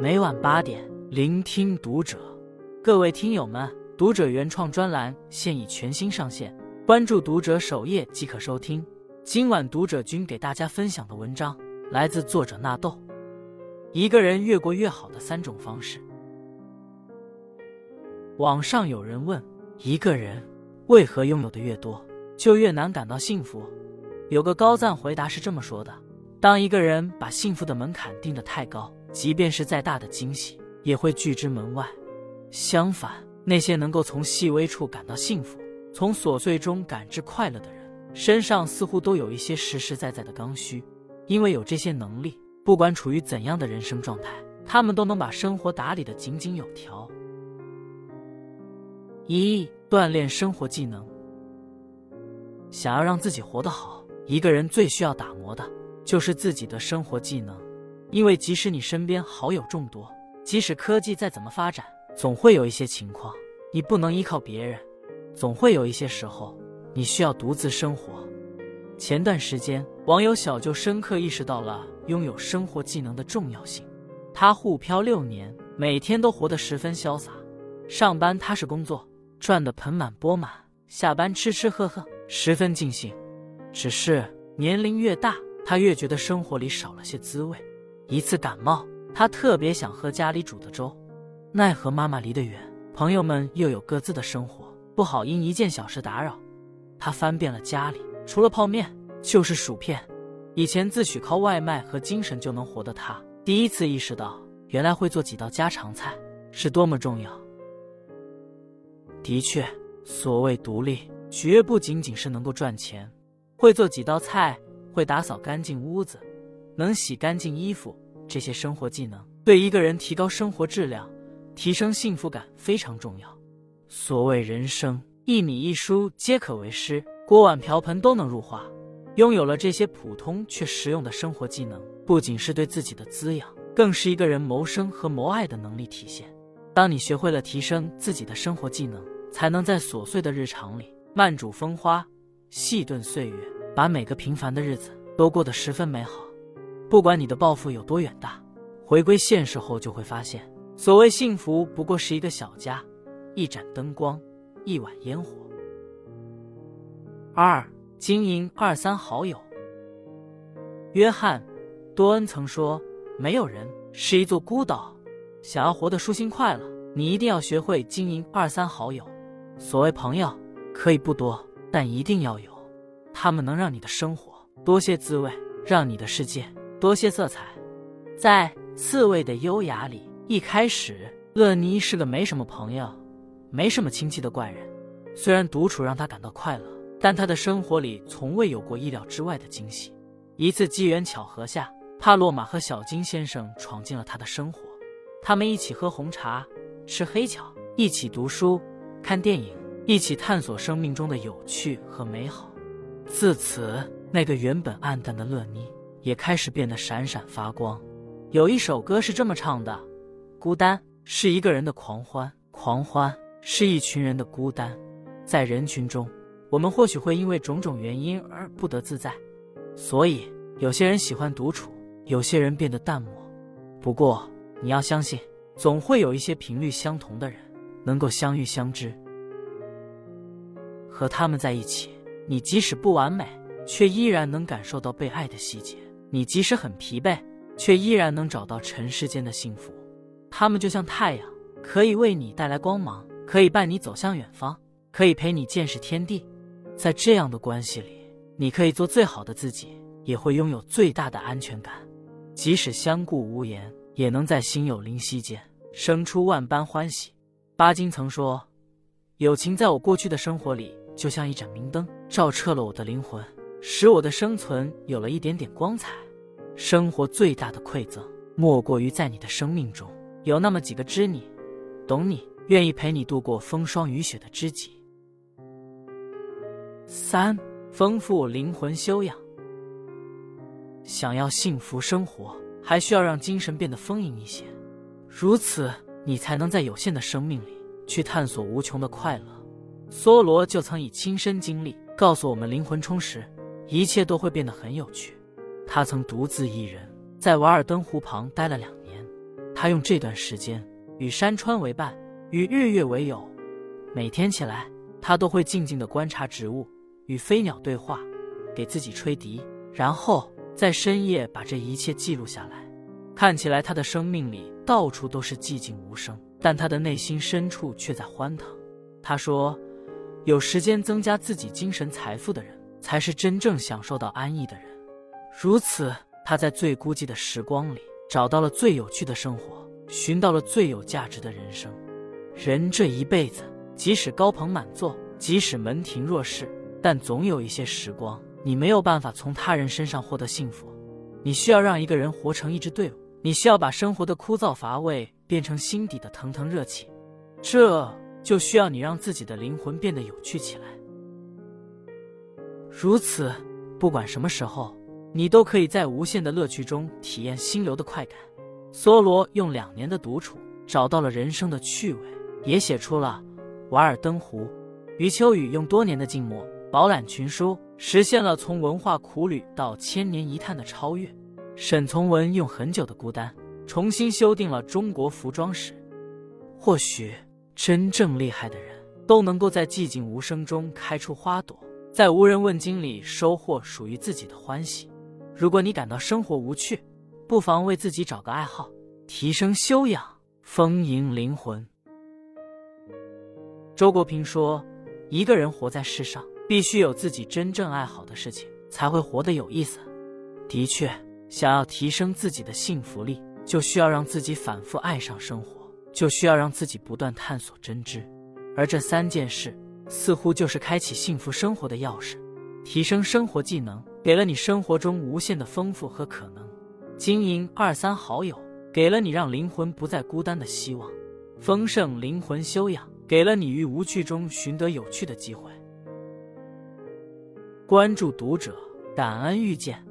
每晚八点，聆听读者。各位听友们，读者原创专栏现已全新上线，关注读者首页即可收听。今晚读者君给大家分享的文章来自作者纳豆。一个人越过越好的三种方式。网上有人问：一个人为何拥有的越多，就越难感到幸福？有个高赞回答是这么说的：当一个人把幸福的门槛定得太高，即便是再大的惊喜，也会拒之门外。相反，那些能够从细微处感到幸福，从琐碎中感知快乐的人。身上似乎都有一些实实在在的刚需，因为有这些能力，不管处于怎样的人生状态，他们都能把生活打理得井井有条。一、锻炼生活技能。想要让自己活得好，一个人最需要打磨的就是自己的生活技能，因为即使你身边好友众多，即使科技再怎么发展，总会有一些情况你不能依靠别人，总会有一些时候。你需要独自生活。前段时间，网友小就深刻意识到了拥有生活技能的重要性。他沪漂六年，每天都活得十分潇洒。上班踏实工作，赚得盆满钵满；下班吃吃喝喝，十分尽兴。只是年龄越大，他越觉得生活里少了些滋味。一次感冒，他特别想喝家里煮的粥，奈何妈妈离得远，朋友们又有各自的生活，不好因一件小事打扰。他翻遍了家里，除了泡面就是薯片。以前自诩靠外卖和精神就能活的他，第一次意识到，原来会做几道家常菜是多么重要。的确，所谓独立，绝不仅仅是能够赚钱。会做几道菜，会打扫干净屋子，能洗干净衣服，这些生活技能对一个人提高生活质量、提升幸福感非常重要。所谓人生。一米一书皆可为师，锅碗瓢盆都能入画。拥有了这些普通却实用的生活技能，不仅是对自己的滋养，更是一个人谋生和谋爱的能力体现。当你学会了提升自己的生活技能，才能在琐碎的日常里慢煮风花，细炖岁月，把每个平凡的日子都过得十分美好。不管你的抱负有多远大，回归现实后就会发现，所谓幸福不过是一个小家，一盏灯光。一碗烟火。二、经营二三好友。约翰·多恩曾说：“没有人是一座孤岛。想要活得舒心快乐，你一定要学会经营二三好友。所谓朋友，可以不多，但一定要有。他们能让你的生活多些滋味，让你的世界多些色彩。”在刺猬的优雅里，一开始，乐妮是个没什么朋友。没什么亲戚的怪人，虽然独处让他感到快乐，但他的生活里从未有过意料之外的惊喜。一次机缘巧合下，帕洛马和小金先生闯进了他的生活。他们一起喝红茶，吃黑巧，一起读书、看电影，一起探索生命中的有趣和美好。自此，那个原本暗淡的乐妮也开始变得闪闪发光。有一首歌是这么唱的：“孤单是一个人的狂欢，狂欢。”是一群人的孤单，在人群中，我们或许会因为种种原因而不得自在，所以有些人喜欢独处，有些人变得淡漠。不过你要相信，总会有一些频率相同的人能够相遇相知，和他们在一起，你即使不完美，却依然能感受到被爱的细节；你即使很疲惫，却依然能找到尘世间的幸福。他们就像太阳，可以为你带来光芒。可以伴你走向远方，可以陪你见识天地。在这样的关系里，你可以做最好的自己，也会拥有最大的安全感。即使相顾无言，也能在心有灵犀间生出万般欢喜。巴金曾说：“友情在我过去的生活里，就像一盏明灯，照彻了我的灵魂，使我的生存有了一点点光彩。”生活最大的馈赠，莫过于在你的生命中有那么几个知你、懂你。愿意陪你度过风霜雨雪的知己。三、丰富灵魂修养。想要幸福生活，还需要让精神变得丰盈一些，如此你才能在有限的生命里去探索无穷的快乐。梭罗就曾以亲身经历告诉我们：灵魂充实，一切都会变得很有趣。他曾独自一人在瓦尔登湖旁待了两年。他用这段时间与山川为伴，与日月为友。每天起来，他都会静静的观察植物，与飞鸟对话，给自己吹笛，然后在深夜把这一切记录下来。看起来他的生命里到处都是寂静无声，但他的内心深处却在欢腾。他说：“有时间增加自己精神财富的人，才是真正享受到安逸的人。”如此，他在最孤寂的时光里找到了最有趣的生活，寻到了最有价值的人生。人这一辈子，即使高朋满座，即使门庭若市，但总有一些时光，你没有办法从他人身上获得幸福。你需要让一个人活成一支队伍。你需要把生活的枯燥乏味变成心底的腾腾热情，这就需要你让自己的灵魂变得有趣起来。如此，不管什么时候，你都可以在无限的乐趣中体验心流的快感。梭罗用两年的独处找到了人生的趣味，也写出了《瓦尔登湖》。余秋雨用多年的静默饱览群书，实现了从文化苦旅到千年一叹的超越。沈从文用很久的孤单重新修订了中国服装史。或许真正厉害的人都能够在寂静无声中开出花朵，在无人问津里收获属于自己的欢喜。如果你感到生活无趣，不妨为自己找个爱好，提升修养，丰盈灵魂。周国平说：“一个人活在世上，必须有自己真正爱好的事情，才会活得有意思。”的确。想要提升自己的幸福力，就需要让自己反复爱上生活，就需要让自己不断探索真知。而这三件事，似乎就是开启幸福生活的钥匙。提升生活技能，给了你生活中无限的丰富和可能；经营二三好友，给了你让灵魂不再孤单的希望；丰盛灵魂修养，给了你于无趣中寻得有趣的机会。关注读者，感恩遇见。